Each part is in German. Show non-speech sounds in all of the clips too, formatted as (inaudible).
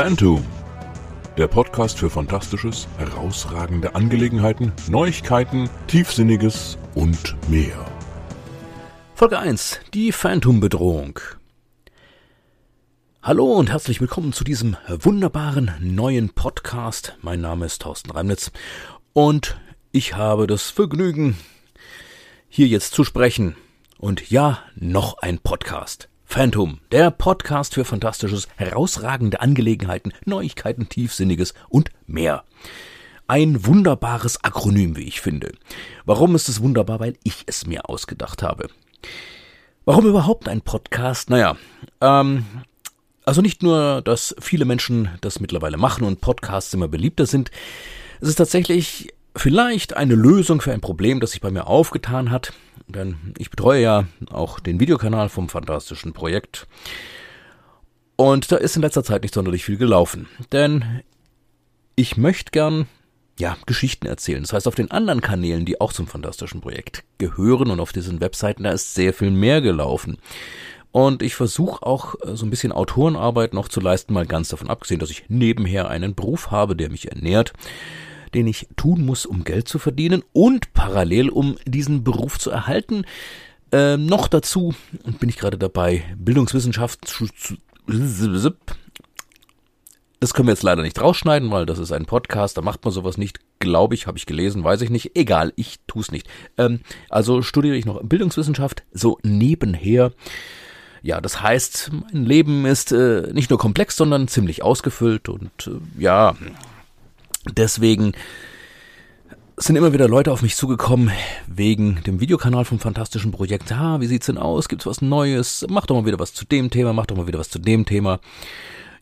Phantom, der Podcast für Fantastisches, herausragende Angelegenheiten, Neuigkeiten, Tiefsinniges und mehr. Folge 1. Die Phantom-Bedrohung. Hallo und herzlich willkommen zu diesem wunderbaren neuen Podcast. Mein Name ist Thorsten Reimnitz und ich habe das Vergnügen, hier jetzt zu sprechen. Und ja, noch ein Podcast. Phantom, der Podcast für fantastisches, herausragende Angelegenheiten, Neuigkeiten, Tiefsinniges und mehr. Ein wunderbares Akronym, wie ich finde. Warum ist es wunderbar? Weil ich es mir ausgedacht habe. Warum überhaupt ein Podcast? Naja, ähm, also nicht nur, dass viele Menschen das mittlerweile machen und Podcasts immer beliebter sind, es ist tatsächlich vielleicht eine Lösung für ein Problem, das sich bei mir aufgetan hat. Denn ich betreue ja auch den Videokanal vom fantastischen Projekt. Und da ist in letzter Zeit nicht sonderlich viel gelaufen. Denn ich möchte gern ja, Geschichten erzählen. Das heißt, auf den anderen Kanälen, die auch zum fantastischen Projekt gehören und auf diesen Webseiten, da ist sehr viel mehr gelaufen. Und ich versuche auch äh, so ein bisschen Autorenarbeit noch zu leisten, mal ganz davon abgesehen, dass ich nebenher einen Beruf habe, der mich ernährt den ich tun muss, um Geld zu verdienen und parallel, um diesen Beruf zu erhalten. Ähm, noch dazu bin ich gerade dabei, Bildungswissenschaft zu. Das können wir jetzt leider nicht rausschneiden, weil das ist ein Podcast, da macht man sowas nicht. Glaube ich, habe ich gelesen, weiß ich nicht. Egal, ich tue es nicht. Ähm, also studiere ich noch Bildungswissenschaft, so nebenher. Ja, das heißt, mein Leben ist äh, nicht nur komplex, sondern ziemlich ausgefüllt und äh, ja, Deswegen sind immer wieder Leute auf mich zugekommen wegen dem Videokanal vom fantastischen Projekt. Ah, wie sieht's denn aus? Gibt's was Neues? Mach doch mal wieder was zu dem Thema, mach doch mal wieder was zu dem Thema.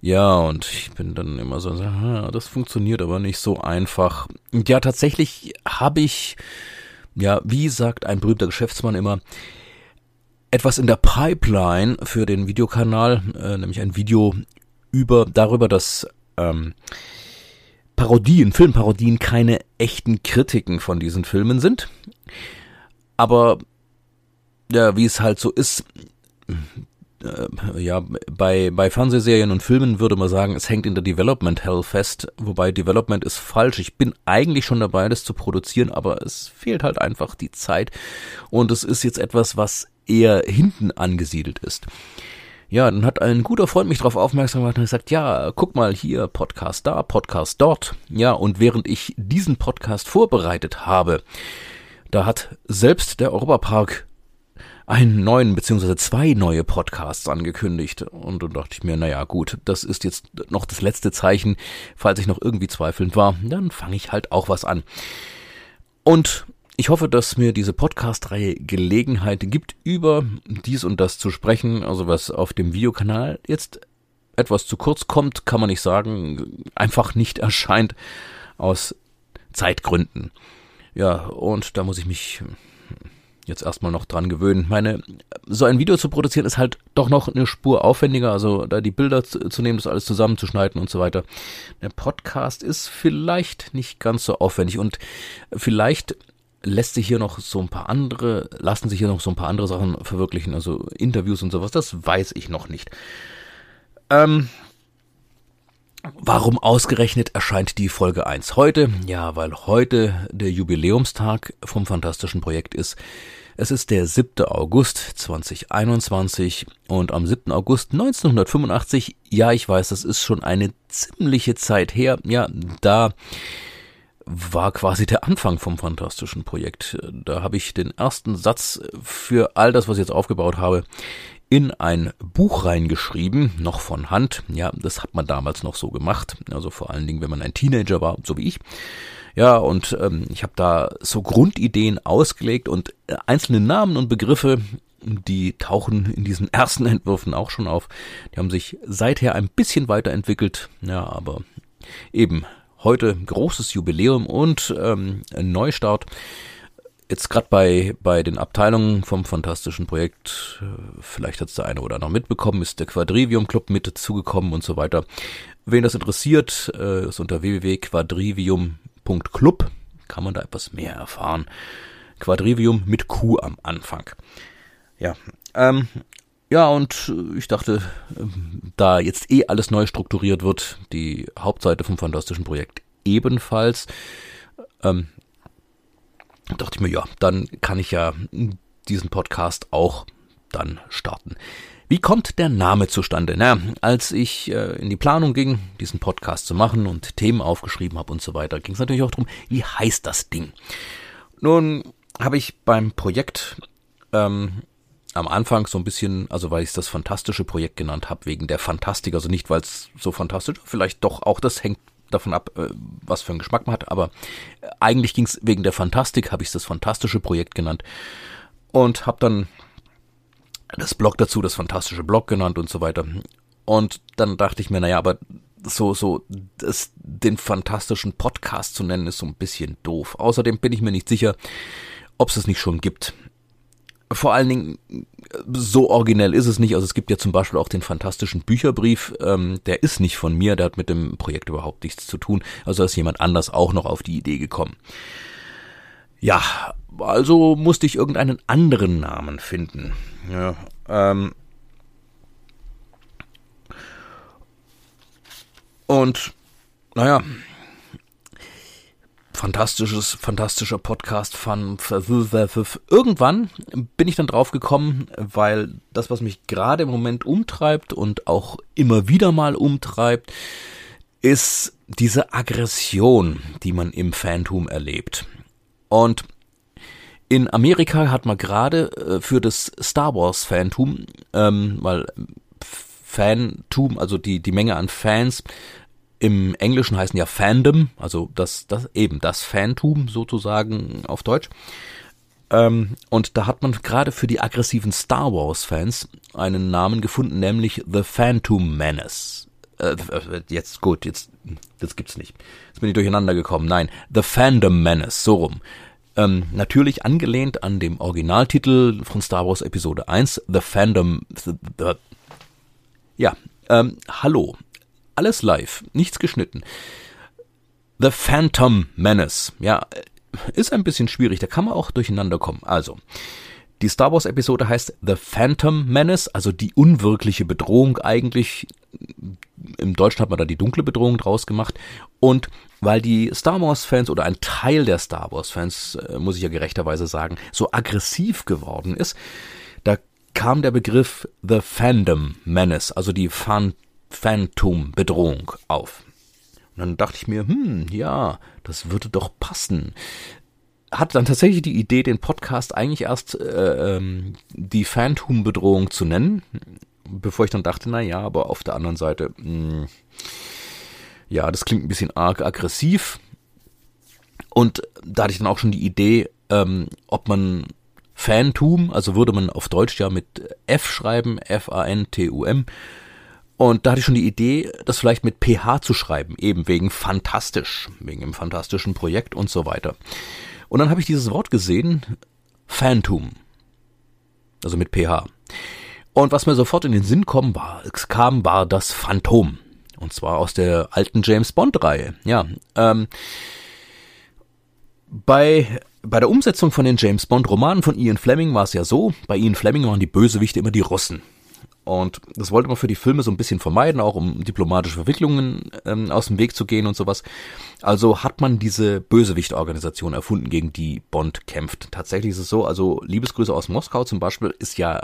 Ja, und ich bin dann immer so, ah, das funktioniert aber nicht so einfach. Und ja, tatsächlich habe ich, ja, wie sagt ein berühmter Geschäftsmann immer, etwas in der Pipeline für den Videokanal, äh, nämlich ein Video über darüber, dass ähm, Parodien, Filmparodien keine echten Kritiken von diesen Filmen sind. Aber ja, wie es halt so ist, äh, ja, bei, bei Fernsehserien und Filmen würde man sagen, es hängt in der Development Hell fest, wobei Development ist falsch. Ich bin eigentlich schon dabei, das zu produzieren, aber es fehlt halt einfach die Zeit und es ist jetzt etwas, was eher hinten angesiedelt ist. Ja, dann hat ein guter Freund mich darauf aufmerksam gemacht und gesagt, ja, guck mal hier, Podcast da, Podcast dort. Ja, und während ich diesen Podcast vorbereitet habe, da hat selbst der Europapark einen neuen beziehungsweise zwei neue Podcasts angekündigt. Und dann dachte ich mir, naja gut, das ist jetzt noch das letzte Zeichen. Falls ich noch irgendwie zweifelnd war, dann fange ich halt auch was an. Und ich hoffe, dass mir diese Podcast-Reihe Gelegenheit gibt, über dies und das zu sprechen, also was auf dem Videokanal jetzt etwas zu kurz kommt, kann man nicht sagen, einfach nicht erscheint aus Zeitgründen. Ja, und da muss ich mich jetzt erstmal noch dran gewöhnen. Meine, so ein Video zu produzieren ist halt doch noch eine Spur aufwendiger, also da die Bilder zu, zu nehmen, das alles zusammenzuschneiden und so weiter. Der Podcast ist vielleicht nicht ganz so aufwendig und vielleicht lässt sich hier noch so ein paar andere, lassen sich hier noch so ein paar andere Sachen verwirklichen, also Interviews und sowas, das weiß ich noch nicht. Ähm, Warum ausgerechnet erscheint die Folge 1 heute? Ja, weil heute der Jubiläumstag vom fantastischen Projekt ist. Es ist der 7. August 2021 und am 7. August 1985, ja, ich weiß, das ist schon eine ziemliche Zeit her, ja, da war quasi der Anfang vom fantastischen Projekt. Da habe ich den ersten Satz für all das, was ich jetzt aufgebaut habe, in ein Buch reingeschrieben, noch von Hand. Ja, das hat man damals noch so gemacht. Also vor allen Dingen, wenn man ein Teenager war, so wie ich. Ja, und ähm, ich habe da so Grundideen ausgelegt und äh, einzelne Namen und Begriffe, die tauchen in diesen ersten Entwürfen auch schon auf. Die haben sich seither ein bisschen weiterentwickelt. Ja, aber eben Heute großes Jubiläum und ähm, Neustart. Jetzt gerade bei, bei den Abteilungen vom fantastischen Projekt, äh, vielleicht hat es der eine oder andere mitbekommen, ist der Quadrivium Club mit dazugekommen und so weiter. Wen das interessiert, äh, ist unter www.quadrivium.club, kann man da etwas mehr erfahren. Quadrivium mit Q am Anfang. Ja, ähm, Ja, und äh, ich dachte, ähm, da jetzt eh alles neu strukturiert wird, die Hauptseite vom fantastischen Projekt ebenfalls, ähm, dachte ich mir, ja, dann kann ich ja diesen Podcast auch dann starten. Wie kommt der Name zustande? Na, als ich äh, in die Planung ging, diesen Podcast zu machen und Themen aufgeschrieben habe und so weiter, ging es natürlich auch darum, wie heißt das Ding? Nun habe ich beim Projekt ähm, am Anfang so ein bisschen, also weil ich es das fantastische Projekt genannt habe, wegen der Fantastik, also nicht, weil es so fantastisch, vielleicht doch auch das hängt davon ab, äh, was für einen Geschmack man hat, aber äh, eigentlich ging es wegen der Fantastik, habe ich es das fantastische Projekt genannt und habe dann das Blog dazu, das fantastische Blog genannt und so weiter. Und dann dachte ich mir, naja, aber so, so, das, den fantastischen Podcast zu nennen, ist so ein bisschen doof. Außerdem bin ich mir nicht sicher, ob es es nicht schon gibt vor allen Dingen so originell ist es nicht. Also es gibt ja zum Beispiel auch den fantastischen Bücherbrief, ähm, der ist nicht von mir, der hat mit dem Projekt überhaupt nichts zu tun. Also ist jemand anders auch noch auf die Idee gekommen. Ja, also musste ich irgendeinen anderen Namen finden. Ja, ähm, und naja, fantastisches, fantastischer Podcast von irgendwann bin ich dann drauf gekommen, weil das, was mich gerade im Moment umtreibt und auch immer wieder mal umtreibt, ist diese Aggression, die man im Phantom erlebt. Und in Amerika hat man gerade äh, für das Star Wars Phantom, ähm, weil Phantom, also die, die Menge an Fans, im Englischen heißen ja Fandom, also das, das eben das Fantum sozusagen auf Deutsch. Ähm, und da hat man gerade für die aggressiven Star Wars-Fans einen Namen gefunden, nämlich The Phantom Menace. Äh, äh, jetzt gut, jetzt das gibt's nicht. Jetzt bin ich durcheinander gekommen. Nein, The Fandom Menace, so rum. Ähm, natürlich angelehnt an dem Originaltitel von Star Wars Episode 1, The Fandom. The, the, ja, ähm, hallo. Alles live, nichts geschnitten. The Phantom Menace. Ja, ist ein bisschen schwierig, da kann man auch durcheinander kommen. Also, die Star Wars Episode heißt The Phantom Menace, also die unwirkliche Bedrohung eigentlich. Im Deutschen hat man da die dunkle Bedrohung draus gemacht. Und weil die Star Wars Fans oder ein Teil der Star Wars Fans, äh, muss ich ja gerechterweise sagen, so aggressiv geworden ist, da kam der Begriff The Fandom Menace, also die Phantom Phantom-Bedrohung auf. Und dann dachte ich mir, hm, ja, das würde doch passen. Hatte dann tatsächlich die Idee, den Podcast eigentlich erst äh, ähm, die Phantom-Bedrohung zu nennen, bevor ich dann dachte, na ja, aber auf der anderen Seite, mh, hm, ja, das klingt ein bisschen arg aggressiv. Und da hatte ich dann auch schon die Idee, ähm, ob man Phantom, also würde man auf Deutsch ja mit F schreiben, F-A-N-T-U-M, und da hatte ich schon die Idee, das vielleicht mit PH zu schreiben, eben wegen fantastisch, wegen dem fantastischen Projekt und so weiter. Und dann habe ich dieses Wort gesehen, Phantom. Also mit PH. Und was mir sofort in den Sinn kam, war, kam, war das Phantom. Und zwar aus der alten James Bond-Reihe. Ja. Ähm, bei, bei der Umsetzung von den James Bond-Romanen von Ian Fleming war es ja so, bei Ian Fleming waren die Bösewichte immer die Russen. Und das wollte man für die Filme so ein bisschen vermeiden, auch um diplomatische Verwicklungen ähm, aus dem Weg zu gehen und sowas. Also hat man diese Bösewichtorganisation erfunden, gegen die Bond kämpft. Tatsächlich ist es so, also Liebesgrüße aus Moskau zum Beispiel ist ja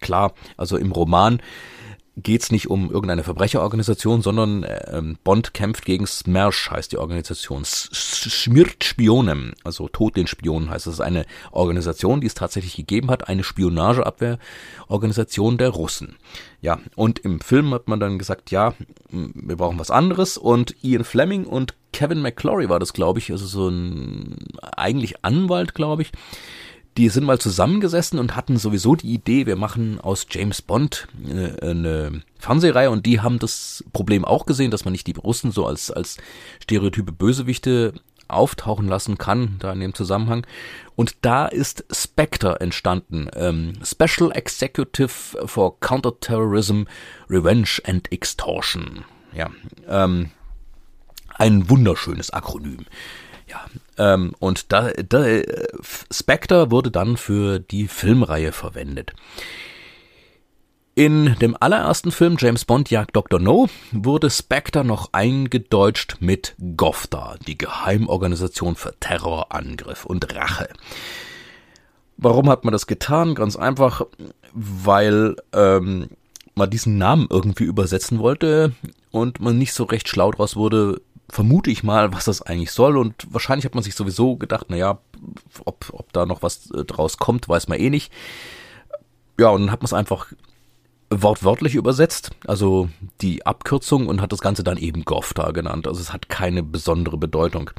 klar, also im Roman geht es nicht um irgendeine Verbrecherorganisation, sondern ähm, Bond kämpft gegen Smersh, heißt die Organisation. Smirt Spionem, also Tod den Spionen heißt. Ist eine Organisation, die es tatsächlich gegeben hat, eine Spionageabwehrorganisation der Russen. Ja, und im Film hat man dann gesagt, ja, wir brauchen was anderes und Ian Fleming und Kevin McClory war das, glaube ich, also so ein eigentlich Anwalt, glaube ich, die sind mal zusammengesessen und hatten sowieso die Idee, wir machen aus James Bond eine, eine Fernsehreihe und die haben das Problem auch gesehen, dass man nicht die Russen so als, als stereotype Bösewichte auftauchen lassen kann, da in dem Zusammenhang. Und da ist Spectre entstanden, ähm, Special Executive for Counterterrorism, Revenge and Extortion. Ja, ähm, ein wunderschönes Akronym. Ja, ähm, und da, da Spectre wurde dann für die Filmreihe verwendet. In dem allerersten Film James Bond jagt Dr. No wurde Spectre noch eingedeutscht mit GOFTA, die Geheimorganisation für Terrorangriff und Rache. Warum hat man das getan? Ganz einfach, weil ähm, man diesen Namen irgendwie übersetzen wollte und man nicht so recht schlau draus wurde, vermute ich mal, was das eigentlich soll. Und wahrscheinlich hat man sich sowieso gedacht, naja, ob, ob da noch was äh, draus kommt, weiß man eh nicht. Ja, und dann hat man es einfach wortwörtlich übersetzt, also die Abkürzung und hat das Ganze dann eben GOFTA genannt. Also es hat keine besondere Bedeutung.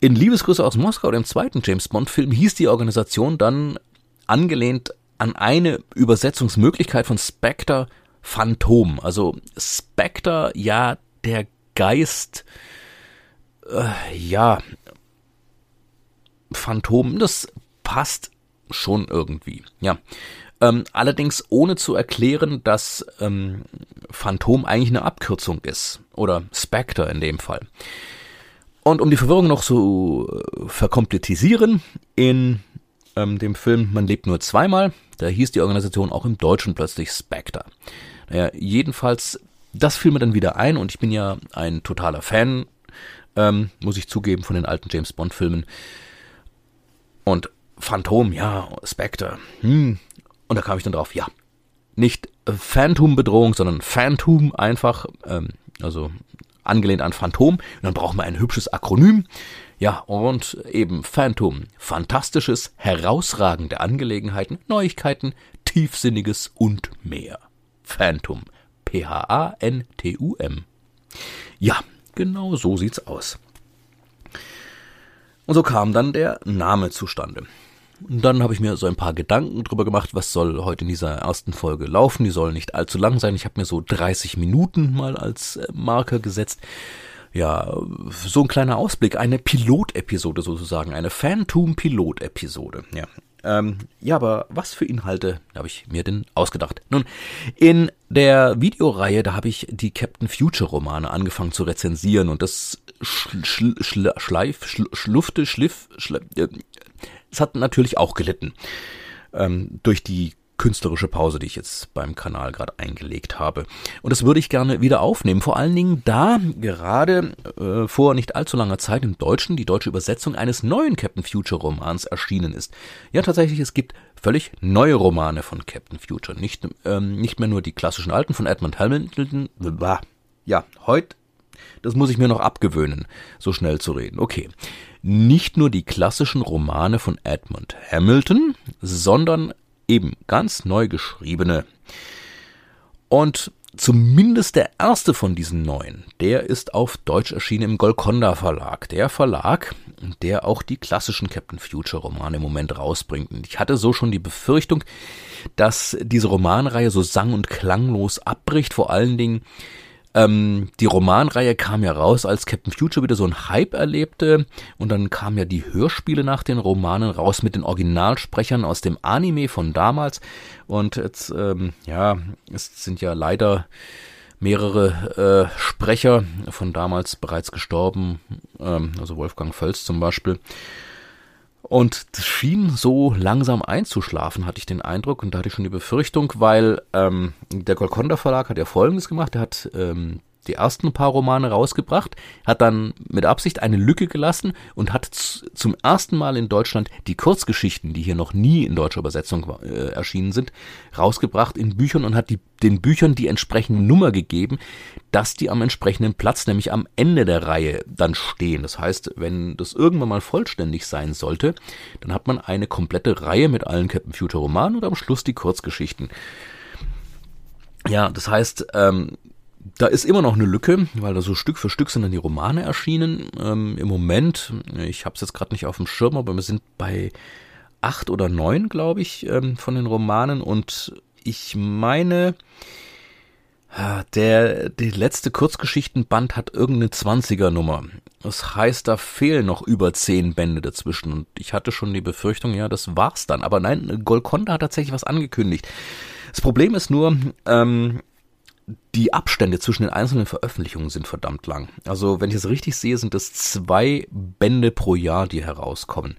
In Liebesgrüße aus Moskau, dem zweiten James Bond-Film, hieß die Organisation dann angelehnt an eine Übersetzungsmöglichkeit von Spectre Phantom. Also Spectre, ja, der Geist, äh, ja, Phantom, das passt schon irgendwie, ja. Ähm, allerdings ohne zu erklären, dass ähm, Phantom eigentlich eine Abkürzung ist. Oder Spectre in dem Fall. Und um die Verwirrung noch zu äh, verkomplizisieren, in ähm, dem Film Man lebt nur zweimal, da hieß die Organisation auch im Deutschen plötzlich Spectre. Naja, jedenfalls, das fiel mir dann wieder ein und ich bin ja ein totaler Fan, ähm, muss ich zugeben, von den alten James Bond Filmen. Und Phantom, ja, Spectre, hm, und da kam ich dann drauf, ja, nicht Phantom-Bedrohung, sondern Phantom einfach, ähm, also angelehnt an Phantom. Und dann brauchen wir ein hübsches Akronym. Ja, und eben Phantom. Fantastisches, herausragende Angelegenheiten, Neuigkeiten, Tiefsinniges und mehr. Phantom. P-H-A-N-T-U-M. Ja, genau so sieht's aus. Und so kam dann der Name zustande. Und dann habe ich mir so ein paar Gedanken drüber gemacht, was soll heute in dieser ersten Folge laufen. Die soll nicht allzu lang sein. Ich habe mir so 30 Minuten mal als äh, Marker gesetzt. Ja, so ein kleiner Ausblick, eine Pilotepisode sozusagen, eine Phantom-Pilot-Episode. Ja. Ähm, ja, aber was für Inhalte habe ich mir denn ausgedacht? Nun, in der Videoreihe, da habe ich die Captain Future Romane angefangen zu rezensieren und das schl schl schl schleif, schl schlufte, schliff, schliff, äh, es hat natürlich auch gelitten ähm, durch die künstlerische Pause, die ich jetzt beim Kanal gerade eingelegt habe. Und das würde ich gerne wieder aufnehmen. Vor allen Dingen, da gerade äh, vor nicht allzu langer Zeit im Deutschen die deutsche Übersetzung eines neuen Captain Future Romans erschienen ist. Ja, tatsächlich, es gibt völlig neue Romane von Captain Future. Nicht, ähm, nicht mehr nur die klassischen alten von Edmund Hamilton. Ja, heute, das muss ich mir noch abgewöhnen, so schnell zu reden. Okay nicht nur die klassischen Romane von Edmund Hamilton, sondern eben ganz neu geschriebene. Und zumindest der erste von diesen neuen, der ist auf Deutsch erschienen im Golconda Verlag. Der Verlag, der auch die klassischen Captain Future Romane im Moment rausbringt. Und ich hatte so schon die Befürchtung, dass diese Romanreihe so sang- und klanglos abbricht, vor allen Dingen ähm, die Romanreihe kam ja raus, als Captain Future wieder so ein Hype erlebte. Und dann kamen ja die Hörspiele nach den Romanen raus mit den Originalsprechern aus dem Anime von damals. Und jetzt, ähm, ja, es sind ja leider mehrere äh, Sprecher von damals bereits gestorben, ähm, also Wolfgang Völz zum Beispiel. Und das schien so langsam einzuschlafen, hatte ich den Eindruck. Und da hatte ich schon die Befürchtung, weil ähm, der Golconda Verlag hat ja Folgendes gemacht. Er hat ähm, die ersten paar Romane rausgebracht, hat dann mit Absicht eine Lücke gelassen und hat zum ersten Mal in Deutschland die Kurzgeschichten, die hier noch nie in deutscher Übersetzung äh, erschienen sind, rausgebracht in Büchern und hat die, den Büchern die entsprechende Nummer gegeben, dass die am entsprechenden Platz, nämlich am Ende der Reihe, dann stehen. Das heißt, wenn das irgendwann mal vollständig sein sollte, dann hat man eine komplette Reihe mit allen Captain Future Romanen und am Schluss die Kurzgeschichten. Ja, das heißt, ähm, da ist immer noch eine Lücke, weil da so Stück für Stück sind dann die Romane erschienen. Ähm, Im Moment, ich habe es jetzt gerade nicht auf dem Schirm, aber wir sind bei acht oder neun, glaube ich, ähm, von den Romanen. Und ich meine, der, der letzte Kurzgeschichtenband hat irgendeine 20er Nummer. Das heißt, da fehlen noch über zehn Bände dazwischen. Und ich hatte schon die Befürchtung, ja, das war's dann. Aber nein, Golconda hat tatsächlich was angekündigt. Das Problem ist nur, ähm, die Abstände zwischen den einzelnen Veröffentlichungen sind verdammt lang. Also, wenn ich es richtig sehe, sind es zwei Bände pro Jahr, die herauskommen.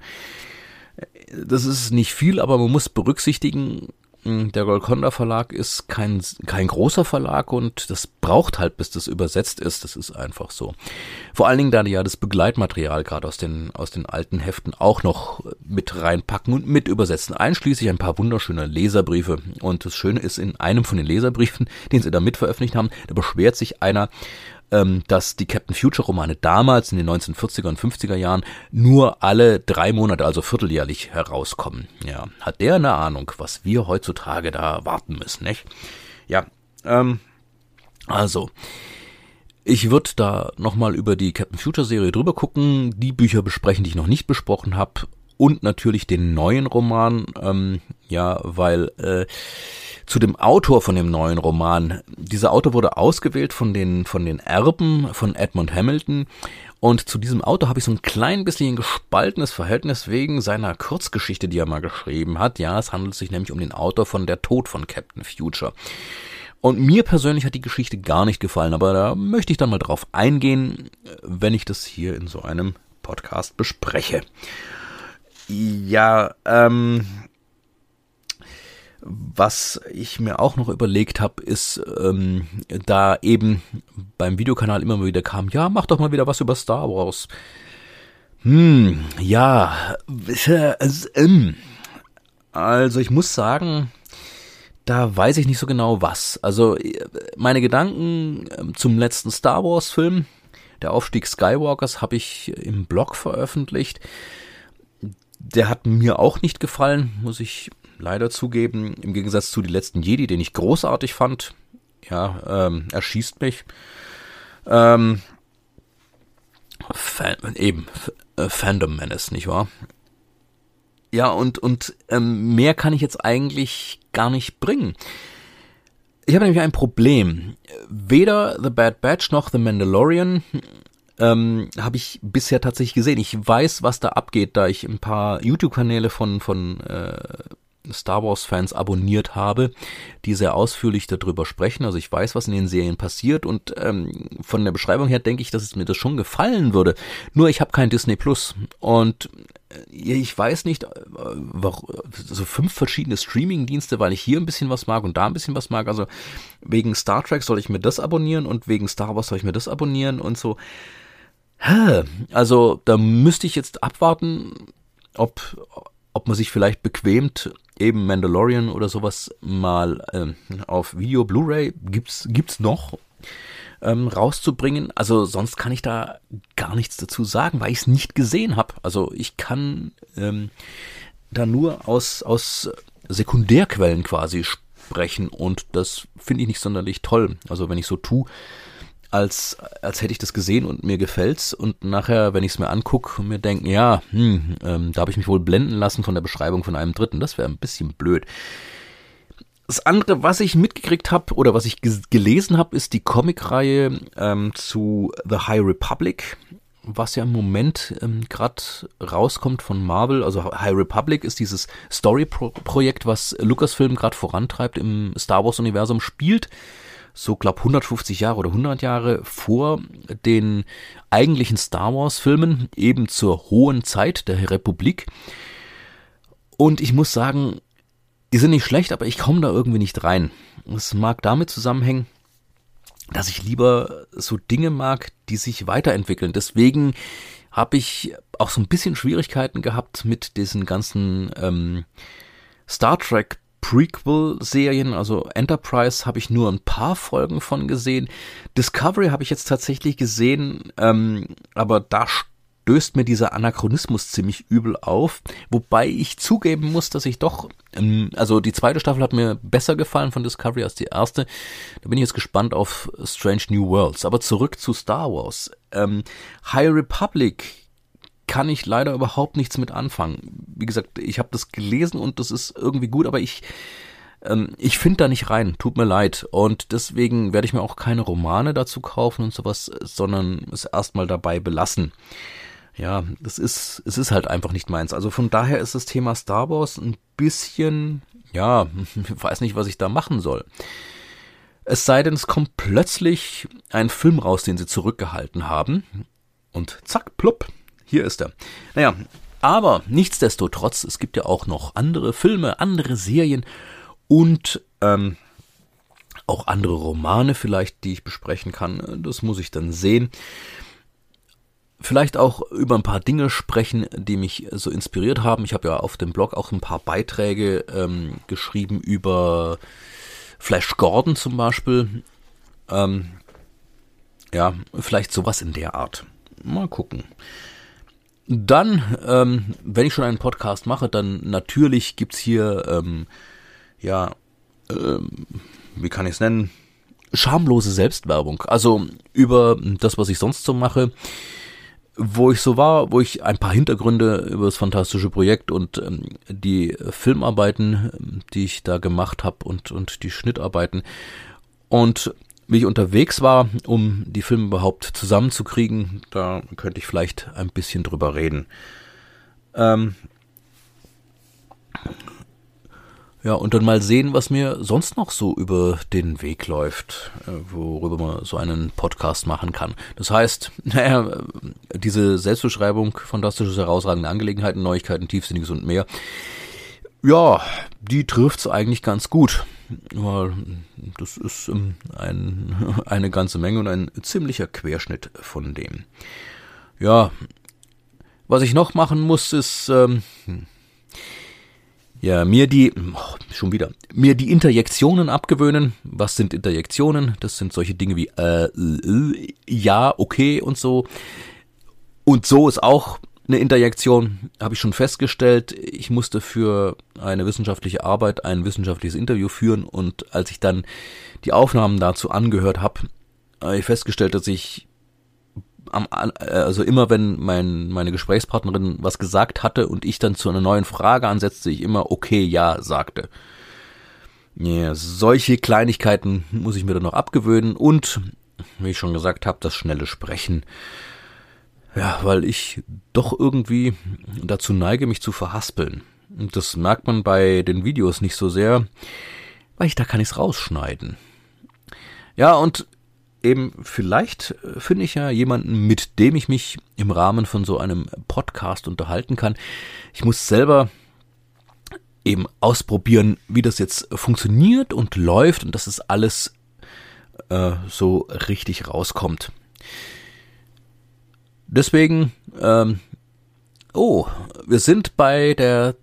Das ist nicht viel, aber man muss berücksichtigen, der Golconda Verlag ist kein, kein großer Verlag und das braucht halt, bis das übersetzt ist. Das ist einfach so. Vor allen Dingen, da die ja das Begleitmaterial gerade aus den, aus den alten Heften auch noch mit reinpacken und mit übersetzen. Einschließlich ein paar wunderschöne Leserbriefe. Und das Schöne ist, in einem von den Leserbriefen, (laughs) den sie da mit veröffentlicht haben, da beschwert sich einer, ähm, dass die Captain Future Romane damals in den 1940er und 50er Jahren nur alle drei Monate, also vierteljährlich herauskommen. Ja, hat der eine Ahnung, was wir heutzutage da warten müssen, nicht? Ja, ähm, also, ich würde da nochmal über die Captain Future Serie drüber gucken, die Bücher besprechen, die ich noch nicht besprochen habe und natürlich den neuen Roman, ähm, ja, weil äh, zu dem Autor von dem neuen Roman. Dieser Autor wurde ausgewählt von den, von den Erben von Edmund Hamilton. Und zu diesem Autor habe ich so ein klein bisschen gespaltenes Verhältnis wegen seiner Kurzgeschichte, die er mal geschrieben hat. Ja, es handelt sich nämlich um den Autor von Der Tod von Captain Future. Und mir persönlich hat die Geschichte gar nicht gefallen, aber da möchte ich dann mal drauf eingehen, wenn ich das hier in so einem Podcast bespreche. Ja, ähm, was ich mir auch noch überlegt habe, ist, ähm, da eben beim Videokanal immer wieder kam, ja, mach doch mal wieder was über Star Wars. Hm, ja, ähm, also ich muss sagen, da weiß ich nicht so genau was. Also meine Gedanken ähm, zum letzten Star Wars Film, der Aufstieg Skywalkers, habe ich im Blog veröffentlicht. Der hat mir auch nicht gefallen, muss ich leider zugeben. Im Gegensatz zu die letzten Jedi, den ich großartig fand. Ja, ähm, er schießt mich. Ähm, Fan, eben, äh, Fandom Menace, nicht wahr? Ja, und, und ähm, mehr kann ich jetzt eigentlich gar nicht bringen. Ich habe nämlich ein Problem. Weder The Bad Batch noch The Mandalorian ähm, habe ich bisher tatsächlich gesehen. Ich weiß, was da abgeht, da ich ein paar YouTube-Kanäle von, von äh, Star Wars-Fans abonniert habe, die sehr ausführlich darüber sprechen. Also ich weiß, was in den Serien passiert und ähm, von der Beschreibung her denke ich, dass es mir das schon gefallen würde. Nur ich habe kein Disney Plus und äh, ich weiß nicht, äh, so fünf verschiedene Streaming-Dienste, weil ich hier ein bisschen was mag und da ein bisschen was mag. Also wegen Star Trek soll ich mir das abonnieren und wegen Star Wars soll ich mir das abonnieren und so. Also da müsste ich jetzt abwarten, ob, ob man sich vielleicht bequemt, eben Mandalorian oder sowas mal ähm, auf Video Blu-ray gibt's gibt's noch ähm, rauszubringen. Also sonst kann ich da gar nichts dazu sagen, weil ich es nicht gesehen habe. Also ich kann ähm, da nur aus aus Sekundärquellen quasi sprechen und das finde ich nicht sonderlich toll. Also wenn ich so tue, als, als hätte ich das gesehen und mir gefällt's und nachher, wenn ich es mir angucke, mir denken, ja, hm, ähm, da habe ich mich wohl blenden lassen von der Beschreibung von einem Dritten. Das wäre ein bisschen blöd. Das andere, was ich mitgekriegt habe oder was ich gelesen habe, ist die Comicreihe ähm, zu The High Republic, was ja im Moment ähm, gerade rauskommt von Marvel. Also High Republic ist dieses Story-Projekt, was Lucasfilm gerade vorantreibt im Star Wars-Universum, spielt so glaub 150 Jahre oder 100 Jahre vor den eigentlichen Star Wars Filmen, eben zur hohen Zeit der Republik. Und ich muss sagen, die sind nicht schlecht, aber ich komme da irgendwie nicht rein. Es mag damit zusammenhängen, dass ich lieber so Dinge mag, die sich weiterentwickeln. Deswegen habe ich auch so ein bisschen Schwierigkeiten gehabt mit diesen ganzen ähm, Star Trek Prequel-Serien, also Enterprise habe ich nur ein paar Folgen von gesehen. Discovery habe ich jetzt tatsächlich gesehen, ähm, aber da stößt mir dieser Anachronismus ziemlich übel auf, wobei ich zugeben muss, dass ich doch, ähm, also die zweite Staffel hat mir besser gefallen von Discovery als die erste. Da bin ich jetzt gespannt auf Strange New Worlds. Aber zurück zu Star Wars. Ähm, High Republic kann ich leider überhaupt nichts mit anfangen. Wie gesagt, ich habe das gelesen und das ist irgendwie gut, aber ich ähm, ich finde da nicht rein. Tut mir leid und deswegen werde ich mir auch keine Romane dazu kaufen und sowas, sondern es erstmal dabei belassen. Ja, das ist es ist halt einfach nicht meins. Also von daher ist das Thema Star Wars ein bisschen ja, (laughs) weiß nicht, was ich da machen soll. Es sei denn, es kommt plötzlich ein Film raus, den sie zurückgehalten haben. Und zack, plupp, hier ist er. Naja, aber nichtsdestotrotz, es gibt ja auch noch andere Filme, andere Serien und ähm, auch andere Romane vielleicht, die ich besprechen kann. Das muss ich dann sehen. Vielleicht auch über ein paar Dinge sprechen, die mich so inspiriert haben. Ich habe ja auf dem Blog auch ein paar Beiträge ähm, geschrieben über Flash Gordon zum Beispiel. Ähm, ja, vielleicht sowas in der Art. Mal gucken. Dann, ähm, wenn ich schon einen Podcast mache, dann natürlich gibt's hier, ähm, ja, ähm, wie kann ich es nennen? Schamlose Selbstwerbung. Also über das, was ich sonst so mache, wo ich so war, wo ich ein paar Hintergründe über das fantastische Projekt und ähm, die Filmarbeiten, die ich da gemacht habe und, und die Schnittarbeiten und wie ich unterwegs war, um die Filme überhaupt zusammenzukriegen, da könnte ich vielleicht ein bisschen drüber reden. Ähm, ja, und dann mal sehen, was mir sonst noch so über den Weg läuft, äh, worüber man so einen Podcast machen kann. Das heißt, (laughs) naja, diese Selbstbeschreibung, fantastisches, herausragende Angelegenheiten, Neuigkeiten, Tiefsinniges und mehr, ja, die trifft's eigentlich ganz gut. Weil das ist ähm, ein, (laughs) eine ganze Menge und ein ziemlicher Querschnitt von dem. Ja, was ich noch machen muss, ist, ähm, ja, mir die, oh, schon wieder, mir die Interjektionen abgewöhnen. Was sind Interjektionen? Das sind solche Dinge wie äh, äh, ja, okay und so. Und so ist auch eine Interjektion, habe ich schon festgestellt. Ich musste für eine wissenschaftliche Arbeit ein wissenschaftliches Interview führen und als ich dann die Aufnahmen dazu angehört habe, habe ich festgestellt, dass ich am, also immer wenn mein, meine Gesprächspartnerin was gesagt hatte und ich dann zu einer neuen Frage ansetzte, ich immer okay, ja sagte. Ja, solche Kleinigkeiten muss ich mir dann noch abgewöhnen und, wie ich schon gesagt habe, das schnelle Sprechen. Ja, weil ich doch irgendwie dazu neige, mich zu verhaspeln. Und das merkt man bei den Videos nicht so sehr, weil ich da kann ich's rausschneiden. Ja, und eben vielleicht äh, finde ich ja jemanden, mit dem ich mich im Rahmen von so einem Podcast unterhalten kann. Ich muss selber eben ausprobieren, wie das jetzt funktioniert und läuft und dass es alles äh, so richtig rauskommt. Deswegen, ähm, oh, wir sind bei der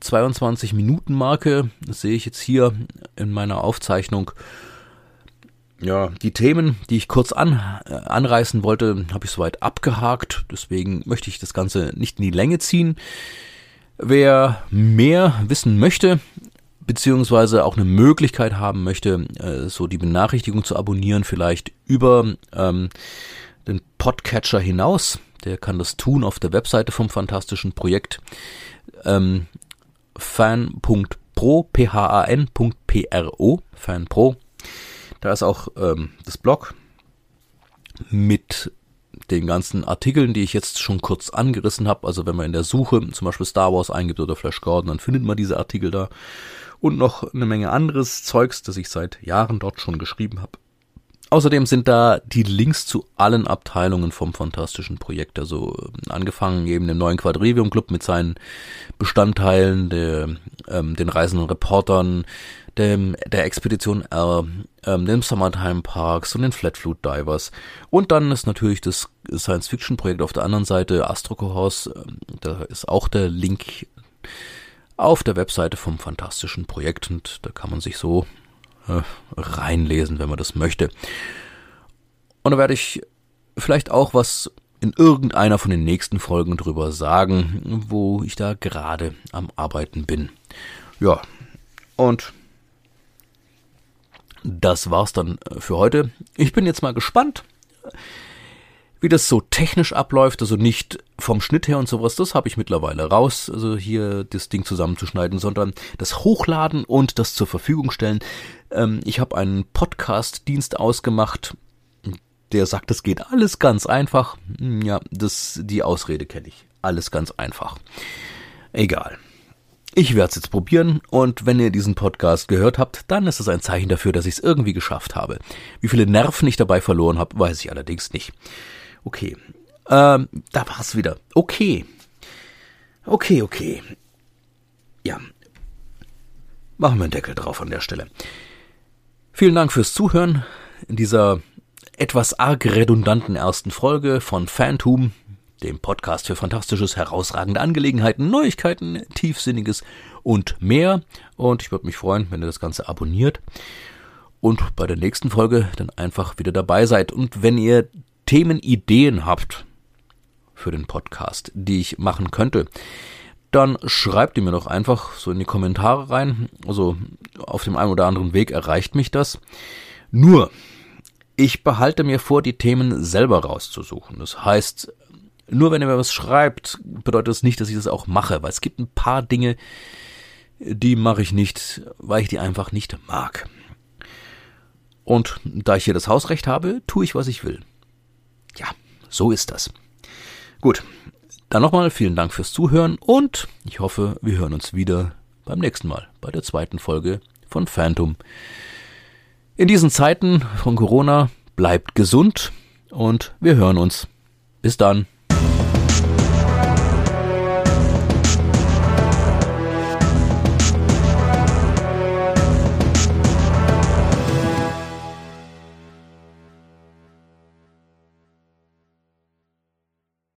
22 Minuten Marke, das sehe ich jetzt hier in meiner Aufzeichnung ja, die Themen, die ich kurz an, äh, anreißen wollte, habe ich soweit abgehakt. Deswegen möchte ich das Ganze nicht in die Länge ziehen. Wer mehr wissen möchte, beziehungsweise auch eine Möglichkeit haben möchte, äh, so die Benachrichtigung zu abonnieren, vielleicht über ähm, den Podcatcher hinaus, der kann das tun auf der Webseite vom fantastischen Projekt ähm, fan.pro, p-h-a-n.pro, fanpro. Da ist auch ähm, das Blog mit den ganzen Artikeln, die ich jetzt schon kurz angerissen habe. Also wenn man in der Suche zum Beispiel Star Wars eingibt oder Flash Gordon, dann findet man diese Artikel da. Und noch eine Menge anderes Zeugs, das ich seit Jahren dort schon geschrieben habe. Außerdem sind da die Links zu allen Abteilungen vom fantastischen Projekt, also ähm, angefangen eben dem neuen Quadrivium Club mit seinen Bestandteilen, der, ähm, den reisenden Reportern, dem, der Expedition R, ähm, dem Summertime Parks und den Flatfloot Divers. Und dann ist natürlich das Science-Fiction-Projekt auf der anderen Seite, Astroco House, ähm, da ist auch der Link auf der Webseite vom fantastischen Projekt und da kann man sich so äh, reinlesen, wenn man das möchte. Und da werde ich vielleicht auch was in irgendeiner von den nächsten Folgen drüber sagen, wo ich da gerade am Arbeiten bin. Ja, und das war's dann für heute. Ich bin jetzt mal gespannt, wie das so technisch abläuft, also nicht vom Schnitt her und sowas, das habe ich mittlerweile raus, also hier das Ding zusammenzuschneiden, sondern das Hochladen und das zur Verfügung stellen. Ähm, ich habe einen Podcast-Dienst ausgemacht, der sagt, das geht alles ganz einfach. Hm, ja, das, die Ausrede kenne ich. Alles ganz einfach. Egal. Ich werde es jetzt probieren und wenn ihr diesen Podcast gehört habt, dann ist es ein Zeichen dafür, dass ich es irgendwie geschafft habe. Wie viele Nerven ich dabei verloren habe, weiß ich allerdings nicht. Okay, ähm, da war es wieder. Okay, okay, okay. Ja, machen wir einen Deckel drauf an der Stelle. Vielen Dank fürs Zuhören in dieser etwas arg redundanten ersten Folge von Phantom, dem Podcast für fantastisches, herausragende Angelegenheiten, Neuigkeiten, Tiefsinniges und mehr. Und ich würde mich freuen, wenn ihr das Ganze abonniert und bei der nächsten Folge dann einfach wieder dabei seid. Und wenn ihr Themenideen habt für den Podcast, die ich machen könnte, dann schreibt ihr mir doch einfach so in die Kommentare rein. Also auf dem einen oder anderen Weg erreicht mich das. Nur, ich behalte mir vor, die Themen selber rauszusuchen. Das heißt, nur wenn ihr mir was schreibt, bedeutet das nicht, dass ich das auch mache, weil es gibt ein paar Dinge, die mache ich nicht, weil ich die einfach nicht mag. Und da ich hier das Hausrecht habe, tue ich, was ich will. Ja, so ist das. Gut, dann nochmal vielen Dank fürs Zuhören und ich hoffe, wir hören uns wieder beim nächsten Mal, bei der zweiten Folge von Phantom. In diesen Zeiten von Corona bleibt gesund und wir hören uns. Bis dann.